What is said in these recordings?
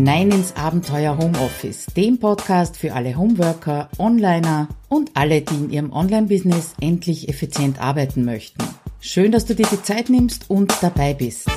hinein ins Abenteuer Homeoffice, dem Podcast für alle Homeworker, Onliner und alle, die in ihrem Online-Business endlich effizient arbeiten möchten. Schön, dass du dir die Zeit nimmst und dabei bist.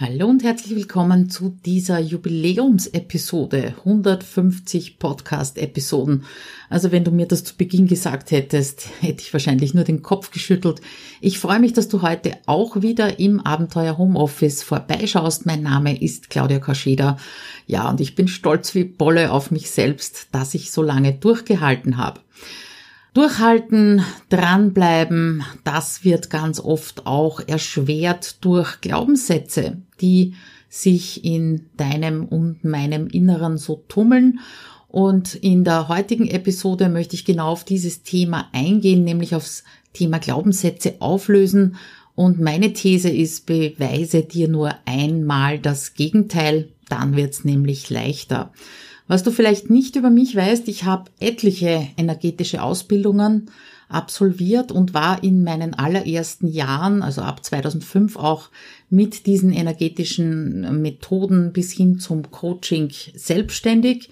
Hallo und herzlich willkommen zu dieser Jubiläumsepisode, 150 Podcast-Episoden. Also wenn du mir das zu Beginn gesagt hättest, hätte ich wahrscheinlich nur den Kopf geschüttelt. Ich freue mich, dass du heute auch wieder im Abenteuer Homeoffice vorbeischaust. Mein Name ist Claudia Kascheda. Ja, und ich bin stolz wie Bolle auf mich selbst, dass ich so lange durchgehalten habe. Durchhalten, dranbleiben, das wird ganz oft auch erschwert durch Glaubenssätze, die sich in deinem und meinem Inneren so tummeln. Und in der heutigen Episode möchte ich genau auf dieses Thema eingehen, nämlich aufs Thema Glaubenssätze auflösen. Und meine These ist, beweise dir nur einmal das Gegenteil, dann wird's nämlich leichter. Was du vielleicht nicht über mich weißt, ich habe etliche energetische Ausbildungen absolviert und war in meinen allerersten Jahren, also ab 2005 auch mit diesen energetischen Methoden bis hin zum Coaching selbstständig.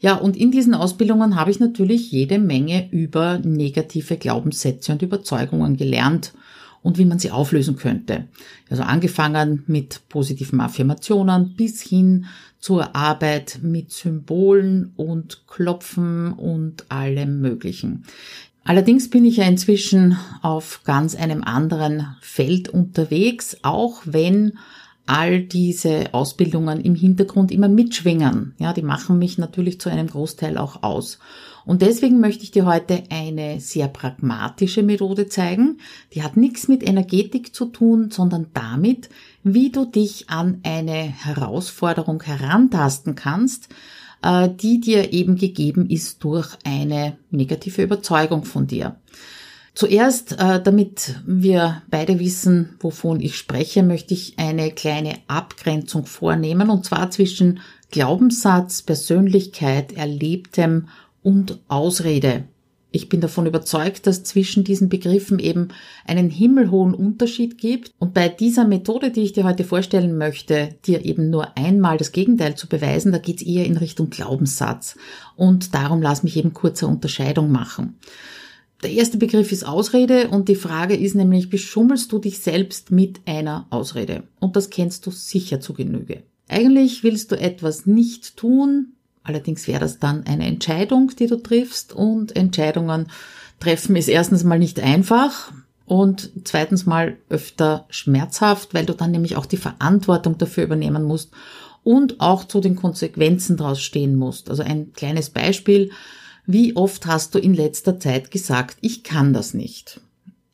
Ja, und in diesen Ausbildungen habe ich natürlich jede Menge über negative Glaubenssätze und Überzeugungen gelernt und wie man sie auflösen könnte. Also angefangen mit positiven Affirmationen bis hin zur Arbeit mit Symbolen und Klopfen und allem Möglichen. Allerdings bin ich ja inzwischen auf ganz einem anderen Feld unterwegs, auch wenn all diese Ausbildungen im Hintergrund immer mitschwingen. Ja, die machen mich natürlich zu einem Großteil auch aus. Und deswegen möchte ich dir heute eine sehr pragmatische Methode zeigen. Die hat nichts mit Energetik zu tun, sondern damit, wie du dich an eine Herausforderung herantasten kannst, äh, die dir eben gegeben ist durch eine negative Überzeugung von dir. Zuerst, äh, damit wir beide wissen, wovon ich spreche, möchte ich eine kleine Abgrenzung vornehmen, und zwar zwischen Glaubenssatz, Persönlichkeit, Erlebtem und Ausrede. Ich bin davon überzeugt, dass zwischen diesen Begriffen eben einen himmelhohen Unterschied gibt. Und bei dieser Methode, die ich dir heute vorstellen möchte, dir eben nur einmal das Gegenteil zu beweisen, da geht es eher in Richtung Glaubenssatz. Und darum lass mich eben kurze Unterscheidung machen. Der erste Begriff ist Ausrede und die Frage ist nämlich, beschummelst du dich selbst mit einer Ausrede? Und das kennst du sicher zu Genüge. Eigentlich willst du etwas nicht tun, Allerdings wäre das dann eine Entscheidung, die du triffst und Entscheidungen treffen ist erstens mal nicht einfach und zweitens mal öfter schmerzhaft, weil du dann nämlich auch die Verantwortung dafür übernehmen musst und auch zu den Konsequenzen daraus stehen musst. Also ein kleines Beispiel. Wie oft hast du in letzter Zeit gesagt, ich kann das nicht?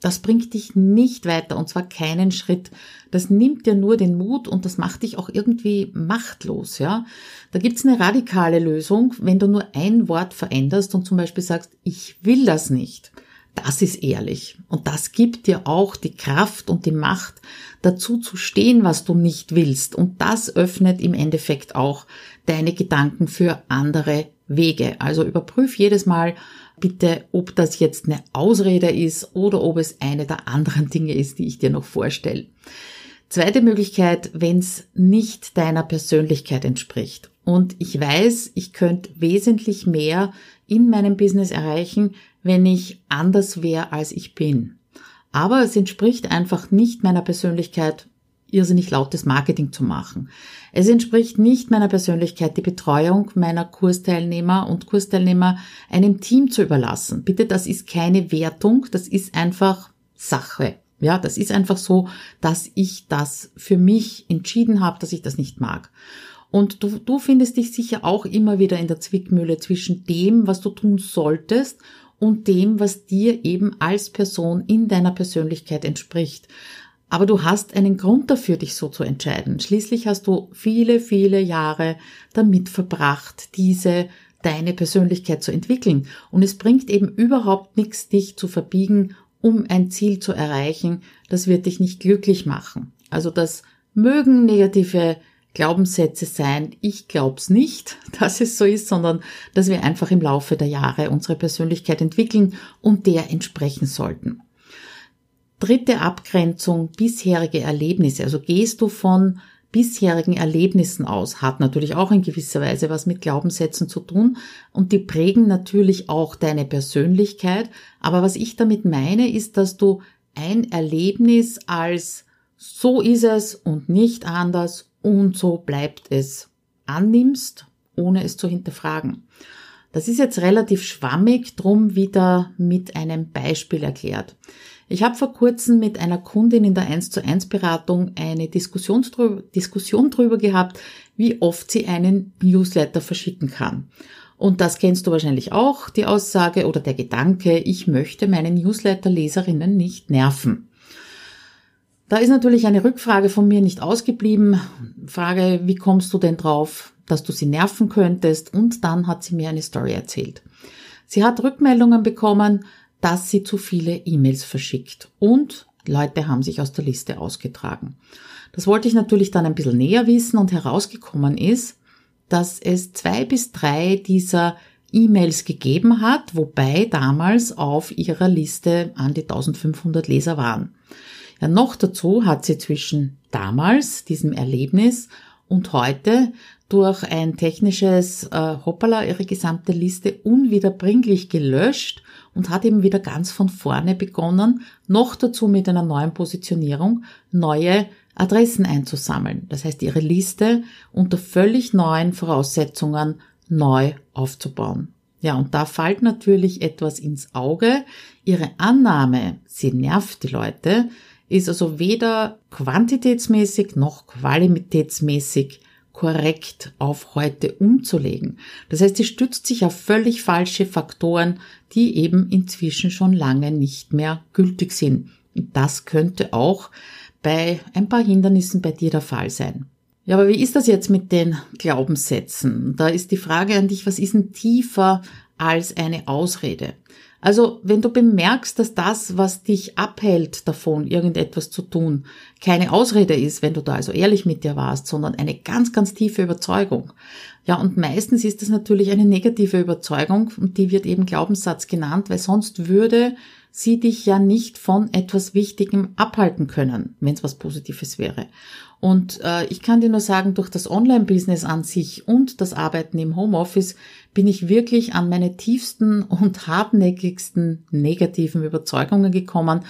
Das bringt dich nicht weiter und zwar keinen Schritt. Das nimmt dir nur den Mut und das macht dich auch irgendwie machtlos, ja. Da gibt's eine radikale Lösung, wenn du nur ein Wort veränderst und zum Beispiel sagst, ich will das nicht. Das ist ehrlich. Und das gibt dir auch die Kraft und die Macht, dazu zu stehen, was du nicht willst. Und das öffnet im Endeffekt auch deine Gedanken für andere Wege. Also überprüf jedes Mal, bitte, ob das jetzt eine Ausrede ist oder ob es eine der anderen Dinge ist, die ich dir noch vorstelle. Zweite Möglichkeit, wenn es nicht deiner Persönlichkeit entspricht. Und ich weiß, ich könnte wesentlich mehr in meinem Business erreichen, wenn ich anders wäre, als ich bin. Aber es entspricht einfach nicht meiner Persönlichkeit, irrsinnig lautes Marketing zu machen. Es entspricht nicht meiner Persönlichkeit, die Betreuung meiner Kursteilnehmer und Kursteilnehmer einem Team zu überlassen. Bitte, das ist keine Wertung, das ist einfach Sache. Ja, das ist einfach so, dass ich das für mich entschieden habe, dass ich das nicht mag. Und du, du findest dich sicher auch immer wieder in der Zwickmühle zwischen dem, was du tun solltest und dem, was dir eben als Person in deiner Persönlichkeit entspricht. Aber du hast einen Grund dafür, dich so zu entscheiden. Schließlich hast du viele, viele Jahre damit verbracht, diese deine Persönlichkeit zu entwickeln. Und es bringt eben überhaupt nichts, dich zu verbiegen, um ein Ziel zu erreichen. Das wird dich nicht glücklich machen. Also das mögen negative Glaubenssätze sein. Ich glaub's nicht, dass es so ist, sondern dass wir einfach im Laufe der Jahre unsere Persönlichkeit entwickeln und der entsprechen sollten. Dritte Abgrenzung, bisherige Erlebnisse. Also gehst du von bisherigen Erlebnissen aus. Hat natürlich auch in gewisser Weise was mit Glaubenssätzen zu tun und die prägen natürlich auch deine Persönlichkeit. Aber was ich damit meine, ist, dass du ein Erlebnis als so ist es und nicht anders und so bleibt es annimmst, ohne es zu hinterfragen. Das ist jetzt relativ schwammig, drum wieder mit einem Beispiel erklärt. Ich habe vor kurzem mit einer Kundin in der 1 zu 1 Beratung eine Diskussion drüber, gehabt, wie oft sie einen Newsletter verschicken kann. Und das kennst du wahrscheinlich auch, die Aussage oder der Gedanke, ich möchte meine Newsletter-Leserinnen nicht nerven. Da ist natürlich eine Rückfrage von mir nicht ausgeblieben. Frage, wie kommst du denn drauf, dass du sie nerven könntest? Und dann hat sie mir eine Story erzählt. Sie hat Rückmeldungen bekommen, dass sie zu viele E-Mails verschickt und Leute haben sich aus der Liste ausgetragen. Das wollte ich natürlich dann ein bisschen näher wissen und herausgekommen ist, dass es zwei bis drei dieser E-Mails gegeben hat, wobei damals auf ihrer Liste an die 1500 Leser waren. Ja, noch dazu hat sie zwischen damals, diesem Erlebnis, und heute durch ein technisches äh, Hoppala ihre gesamte Liste unwiederbringlich gelöscht und hat eben wieder ganz von vorne begonnen, noch dazu mit einer neuen Positionierung neue Adressen einzusammeln. Das heißt, ihre Liste unter völlig neuen Voraussetzungen neu aufzubauen. Ja, und da fällt natürlich etwas ins Auge. Ihre Annahme, sie nervt die Leute, ist also weder quantitätsmäßig noch qualitätsmäßig korrekt auf heute umzulegen. Das heißt, sie stützt sich auf völlig falsche Faktoren, die eben inzwischen schon lange nicht mehr gültig sind. Und das könnte auch bei ein paar Hindernissen bei dir der Fall sein. Ja, aber wie ist das jetzt mit den Glaubenssätzen? Da ist die Frage an dich, was ist denn tiefer als eine Ausrede? Also wenn du bemerkst, dass das, was dich abhält davon, irgendetwas zu tun, keine Ausrede ist, wenn du da also ehrlich mit dir warst, sondern eine ganz, ganz tiefe Überzeugung. Ja, und meistens ist das natürlich eine negative Überzeugung und die wird eben Glaubenssatz genannt, weil sonst würde sie dich ja nicht von etwas Wichtigem abhalten können, wenn es was Positives wäre. Und äh, ich kann dir nur sagen, durch das Online-Business an sich und das Arbeiten im Homeoffice bin ich wirklich an meine tiefsten und hartnäckigsten negativen Überzeugungen gekommen.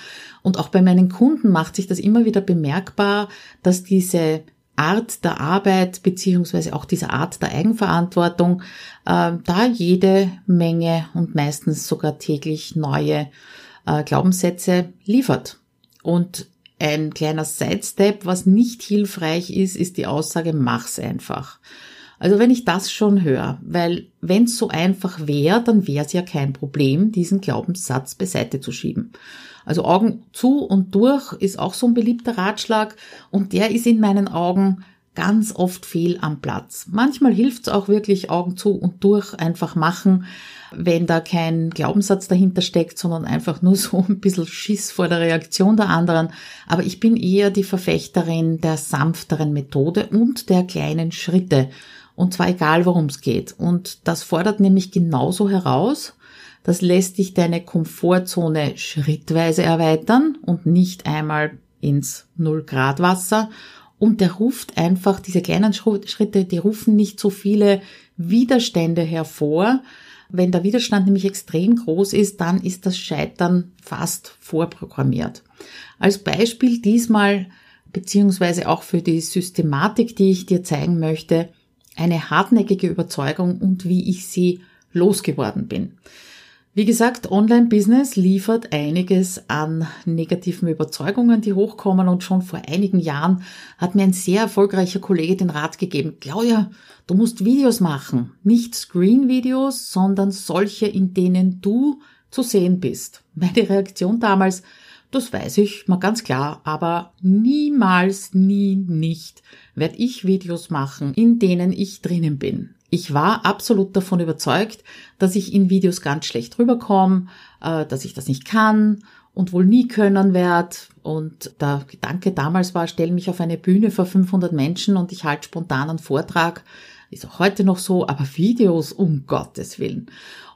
Und auch bei meinen Kunden macht sich das immer wieder bemerkbar, dass diese Art der Arbeit beziehungsweise auch diese Art der Eigenverantwortung äh, da jede Menge und meistens sogar täglich neue äh, Glaubenssätze liefert. Und ein kleiner Sidestep, was nicht hilfreich ist, ist die Aussage, mach's einfach. Also wenn ich das schon höre, weil wenn es so einfach wäre, dann wäre es ja kein Problem, diesen Glaubenssatz beiseite zu schieben. Also Augen zu und durch ist auch so ein beliebter Ratschlag und der ist in meinen Augen ganz oft fehl am Platz. Manchmal hilft es auch wirklich Augen zu und durch einfach machen, wenn da kein Glaubenssatz dahinter steckt, sondern einfach nur so ein bisschen Schiss vor der Reaktion der anderen. Aber ich bin eher die Verfechterin der sanfteren Methode und der kleinen Schritte. Und zwar egal, worum es geht. Und das fordert nämlich genauso heraus, das lässt dich deine Komfortzone schrittweise erweitern und nicht einmal ins Null Grad Wasser. Und der ruft einfach, diese kleinen Schritte, die rufen nicht so viele Widerstände hervor. Wenn der Widerstand nämlich extrem groß ist, dann ist das Scheitern fast vorprogrammiert. Als Beispiel diesmal, beziehungsweise auch für die Systematik, die ich dir zeigen möchte, eine hartnäckige Überzeugung und wie ich sie losgeworden bin. Wie gesagt, Online-Business liefert einiges an negativen Überzeugungen, die hochkommen und schon vor einigen Jahren hat mir ein sehr erfolgreicher Kollege den Rat gegeben, Claudia, du musst Videos machen, nicht Screen-Videos, sondern solche, in denen du zu sehen bist. Meine Reaktion damals, das weiß ich mal ganz klar, aber niemals, nie, nicht werde ich Videos machen, in denen ich drinnen bin. Ich war absolut davon überzeugt, dass ich in Videos ganz schlecht rüberkomme, äh, dass ich das nicht kann und wohl nie können werde. Und der Gedanke damals war, stell mich auf eine Bühne vor 500 Menschen und ich halte spontan einen Vortrag. Ist auch heute noch so, aber Videos um Gottes Willen.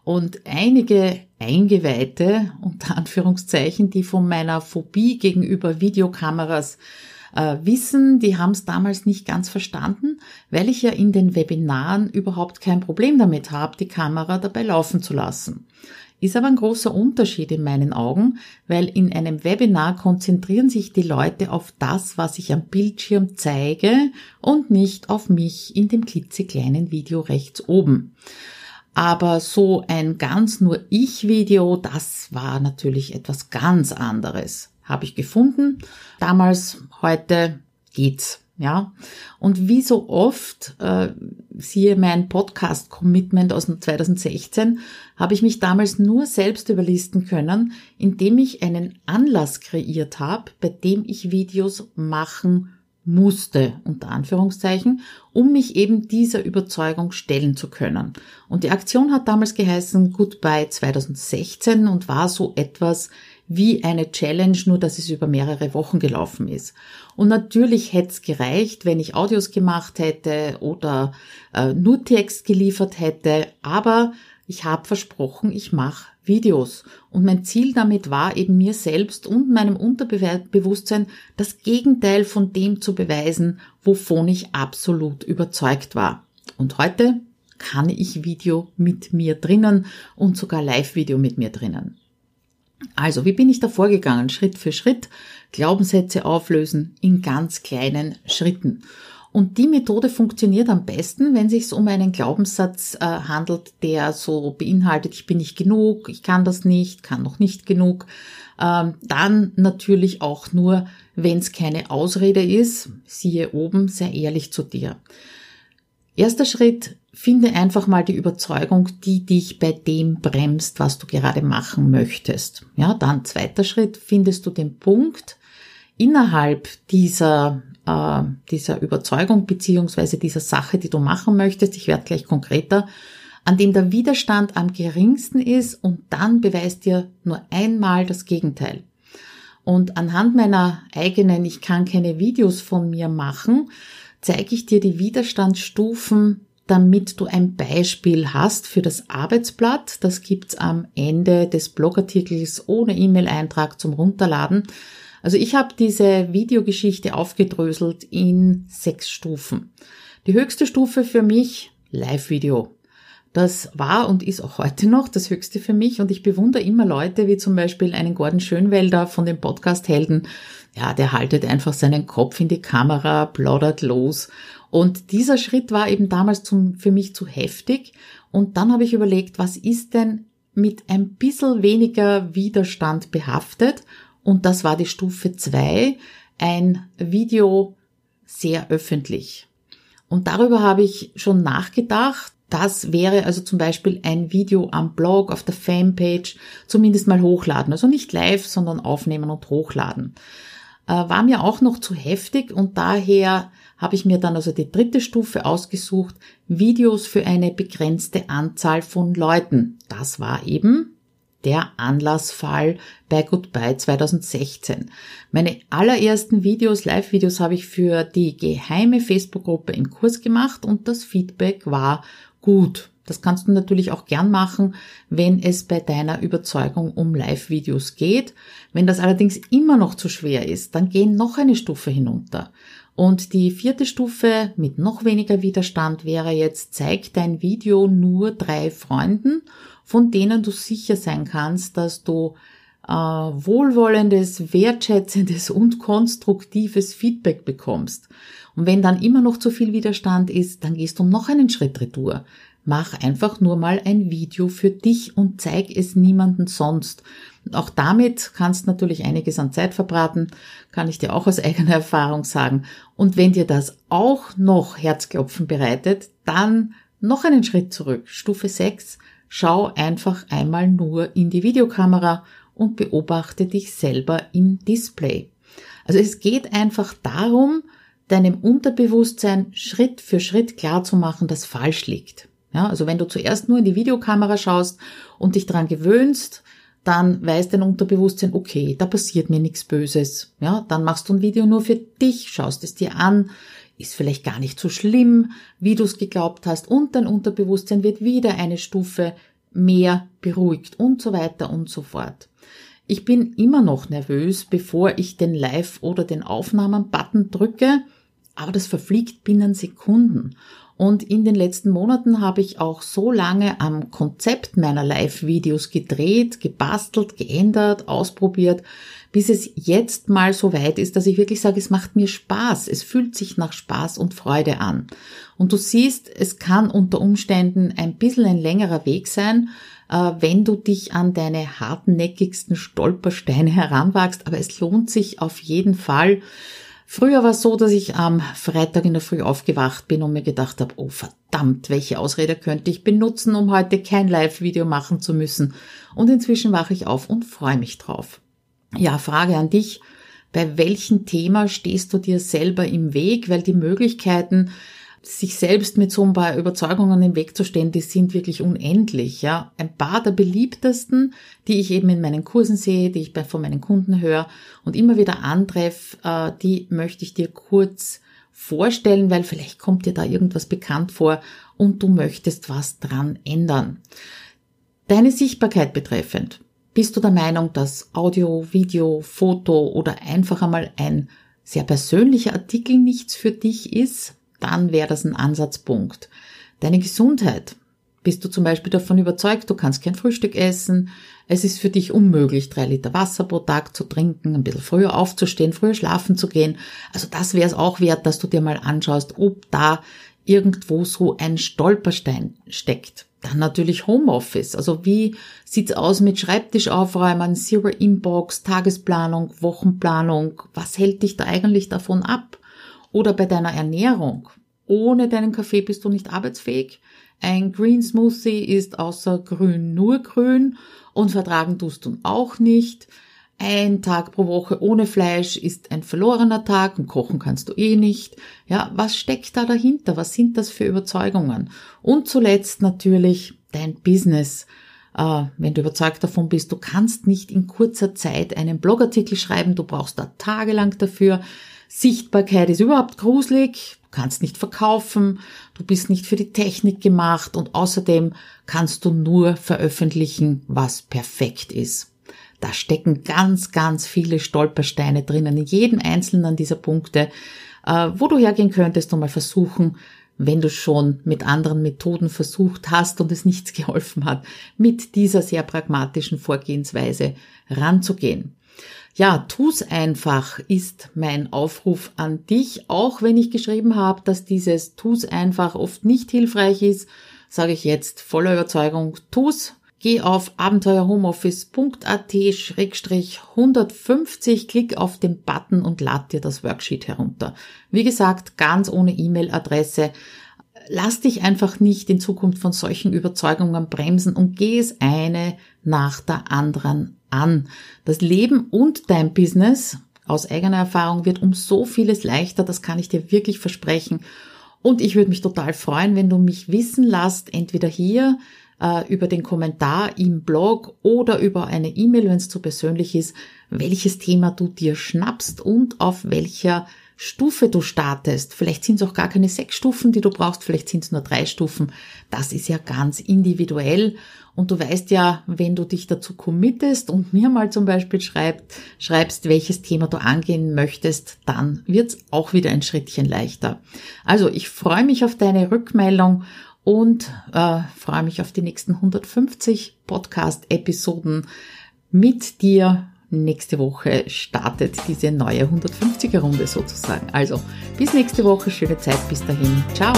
Und einige Eingeweihte, unter Anführungszeichen, die von meiner Phobie gegenüber Videokameras äh, wissen, die haben es damals nicht ganz verstanden, weil ich ja in den Webinaren überhaupt kein Problem damit habe, die Kamera dabei laufen zu lassen. Ist aber ein großer Unterschied in meinen Augen, weil in einem Webinar konzentrieren sich die Leute auf das, was ich am Bildschirm zeige und nicht auf mich in dem klitzekleinen Video rechts oben. Aber so ein ganz nur Ich-Video, das war natürlich etwas ganz anderes. Habe ich gefunden. Damals, heute geht's. Ja, und wie so oft, äh, siehe mein Podcast-Commitment aus 2016, habe ich mich damals nur selbst überlisten können, indem ich einen Anlass kreiert habe, bei dem ich Videos machen musste, unter Anführungszeichen, um mich eben dieser Überzeugung stellen zu können. Und die Aktion hat damals geheißen Goodbye 2016 und war so etwas wie eine Challenge, nur dass es über mehrere Wochen gelaufen ist. Und natürlich hätte es gereicht, wenn ich Audios gemacht hätte oder äh, nur Text geliefert hätte, aber ich habe versprochen, ich mache Videos. Und mein Ziel damit war eben mir selbst und meinem Unterbewusstsein das Gegenteil von dem zu beweisen, wovon ich absolut überzeugt war. Und heute kann ich Video mit mir drinnen und sogar Live-Video mit mir drinnen. Also, wie bin ich da vorgegangen? Schritt für Schritt. Glaubenssätze auflösen in ganz kleinen Schritten. Und die Methode funktioniert am besten, wenn es sich um einen Glaubenssatz äh, handelt, der so beinhaltet, ich bin nicht genug, ich kann das nicht, kann noch nicht genug. Ähm, dann natürlich auch nur, wenn es keine Ausrede ist, siehe oben, sehr ehrlich zu dir. Erster Schritt, finde einfach mal die Überzeugung, die dich bei dem bremst, was du gerade machen möchtest. Ja, dann zweiter Schritt, findest du den Punkt innerhalb dieser äh, dieser Überzeugung beziehungsweise dieser Sache, die du machen möchtest. Ich werde gleich konkreter an dem der Widerstand am geringsten ist und dann beweist dir nur einmal das Gegenteil. Und anhand meiner eigenen, ich kann keine Videos von mir machen, zeige ich dir die Widerstandsstufen, damit du ein Beispiel hast für das Arbeitsblatt. Das gibt's am Ende des Blogartikels ohne E-Mail-Eintrag zum Runterladen. Also ich habe diese Videogeschichte aufgedröselt in sechs Stufen. Die höchste Stufe für mich, Live-Video. Das war und ist auch heute noch das Höchste für mich und ich bewundere immer Leute wie zum Beispiel einen Gordon Schönwelder von den Podcast-Helden. Ja, der haltet einfach seinen Kopf in die Kamera, plaudert los. Und dieser Schritt war eben damals zum, für mich zu heftig. Und dann habe ich überlegt, was ist denn mit ein bisschen weniger Widerstand behaftet? Und das war die Stufe zwei, ein Video sehr öffentlich. Und darüber habe ich schon nachgedacht das wäre also zum Beispiel ein Video am Blog, auf der Fanpage, zumindest mal hochladen. Also nicht live, sondern aufnehmen und hochladen. Äh, war mir auch noch zu heftig und daher habe ich mir dann also die dritte Stufe ausgesucht, Videos für eine begrenzte Anzahl von Leuten. Das war eben der Anlassfall bei Goodbye 2016. Meine allerersten Videos, Live-Videos habe ich für die geheime Facebook-Gruppe im Kurs gemacht und das Feedback war gut. Das kannst du natürlich auch gern machen, wenn es bei deiner Überzeugung um Live-Videos geht. Wenn das allerdings immer noch zu schwer ist, dann geh noch eine Stufe hinunter. Und die vierte Stufe mit noch weniger Widerstand wäre jetzt, zeig dein Video nur drei Freunden, von denen du sicher sein kannst, dass du äh, wohlwollendes, wertschätzendes und konstruktives Feedback bekommst. Und wenn dann immer noch zu viel Widerstand ist, dann gehst du noch einen Schritt retour. Mach einfach nur mal ein Video für dich und zeig es niemanden sonst. Auch damit kannst natürlich einiges an Zeit verbraten, kann ich dir auch aus eigener Erfahrung sagen. Und wenn dir das auch noch Herzklopfen bereitet, dann noch einen Schritt zurück. Stufe 6. Schau einfach einmal nur in die Videokamera und beobachte dich selber im Display. Also es geht einfach darum, deinem Unterbewusstsein Schritt für Schritt klar zu machen, dass falsch liegt. Ja, also wenn du zuerst nur in die Videokamera schaust und dich daran gewöhnst, dann weiß dein Unterbewusstsein, okay, da passiert mir nichts Böses. Ja, dann machst du ein Video nur für dich, schaust es dir an, ist vielleicht gar nicht so schlimm, wie du es geglaubt hast und dein Unterbewusstsein wird wieder eine Stufe mehr beruhigt und so weiter und so fort. Ich bin immer noch nervös, bevor ich den Live- oder den Aufnahmen-Button drücke, aber das verfliegt binnen Sekunden. Und in den letzten Monaten habe ich auch so lange am Konzept meiner Live-Videos gedreht, gebastelt, geändert, ausprobiert, bis es jetzt mal so weit ist, dass ich wirklich sage, es macht mir Spaß. Es fühlt sich nach Spaß und Freude an. Und du siehst, es kann unter Umständen ein bisschen ein längerer Weg sein, äh, wenn du dich an deine hartnäckigsten Stolpersteine heranwagst, aber es lohnt sich auf jeden Fall, Früher war es so, dass ich am Freitag in der Früh aufgewacht bin und mir gedacht habe, oh verdammt, welche Ausrede könnte ich benutzen, um heute kein Live-Video machen zu müssen. Und inzwischen wache ich auf und freue mich drauf. Ja, Frage an dich. Bei welchem Thema stehst du dir selber im Weg? Weil die Möglichkeiten, sich selbst mit so ein paar Überzeugungen im Weg zu stehen, die sind wirklich unendlich, ja. Ein paar der beliebtesten, die ich eben in meinen Kursen sehe, die ich bei, von meinen Kunden höre und immer wieder antreffe, äh, die möchte ich dir kurz vorstellen, weil vielleicht kommt dir da irgendwas bekannt vor und du möchtest was dran ändern. Deine Sichtbarkeit betreffend. Bist du der Meinung, dass Audio, Video, Foto oder einfach einmal ein sehr persönlicher Artikel nichts für dich ist? Dann wäre das ein Ansatzpunkt. Deine Gesundheit. Bist du zum Beispiel davon überzeugt, du kannst kein Frühstück essen, es ist für dich unmöglich, drei Liter Wasser pro Tag zu trinken, ein bisschen früher aufzustehen, früher schlafen zu gehen. Also das wäre es auch wert, dass du dir mal anschaust, ob da irgendwo so ein Stolperstein steckt. Dann natürlich Homeoffice. Also wie sieht's aus mit Schreibtisch aufräumen, Zero Inbox, Tagesplanung, Wochenplanung? Was hält dich da eigentlich davon ab? Oder bei deiner Ernährung. Ohne deinen Kaffee bist du nicht arbeitsfähig. Ein Green Smoothie ist außer grün nur grün und vertragen tust du auch nicht. Ein Tag pro Woche ohne Fleisch ist ein verlorener Tag und kochen kannst du eh nicht. Ja, was steckt da dahinter? Was sind das für Überzeugungen? Und zuletzt natürlich dein Business. Äh, wenn du überzeugt davon bist, du kannst nicht in kurzer Zeit einen Blogartikel schreiben, du brauchst da tagelang dafür. Sichtbarkeit ist überhaupt gruselig, du kannst nicht verkaufen, du bist nicht für die Technik gemacht und außerdem kannst du nur veröffentlichen, was perfekt ist. Da stecken ganz, ganz viele Stolpersteine drinnen, in jedem einzelnen dieser Punkte, äh, wo du hergehen könntest und mal versuchen, wenn du schon mit anderen Methoden versucht hast und es nichts geholfen hat, mit dieser sehr pragmatischen Vorgehensweise ranzugehen. Ja, tu's einfach ist mein Aufruf an dich. Auch wenn ich geschrieben habe, dass dieses tu's einfach oft nicht hilfreich ist, sage ich jetzt voller Überzeugung, tu's. Geh auf abenteuerhomeoffice.at-150, klick auf den Button und lad dir das Worksheet herunter. Wie gesagt, ganz ohne E-Mail-Adresse. Lass dich einfach nicht in Zukunft von solchen Überzeugungen bremsen und geh es eine nach der anderen an. Das Leben und dein Business aus eigener Erfahrung wird um so vieles leichter, das kann ich dir wirklich versprechen. Und ich würde mich total freuen, wenn du mich wissen lässt, entweder hier äh, über den Kommentar im Blog oder über eine E-Mail, wenn es zu persönlich ist, welches Thema du dir schnappst und auf welcher Stufe du startest. Vielleicht sind es auch gar keine sechs Stufen, die du brauchst, vielleicht sind es nur drei Stufen. Das ist ja ganz individuell. Und du weißt ja, wenn du dich dazu committest und mir mal zum Beispiel schreibt, schreibst, welches Thema du angehen möchtest, dann wird's auch wieder ein Schrittchen leichter. Also ich freue mich auf deine Rückmeldung und äh, freue mich auf die nächsten 150 Podcast-Episoden mit dir nächste Woche startet diese neue 150er Runde sozusagen. Also bis nächste Woche, schöne Zeit bis dahin. Ciao.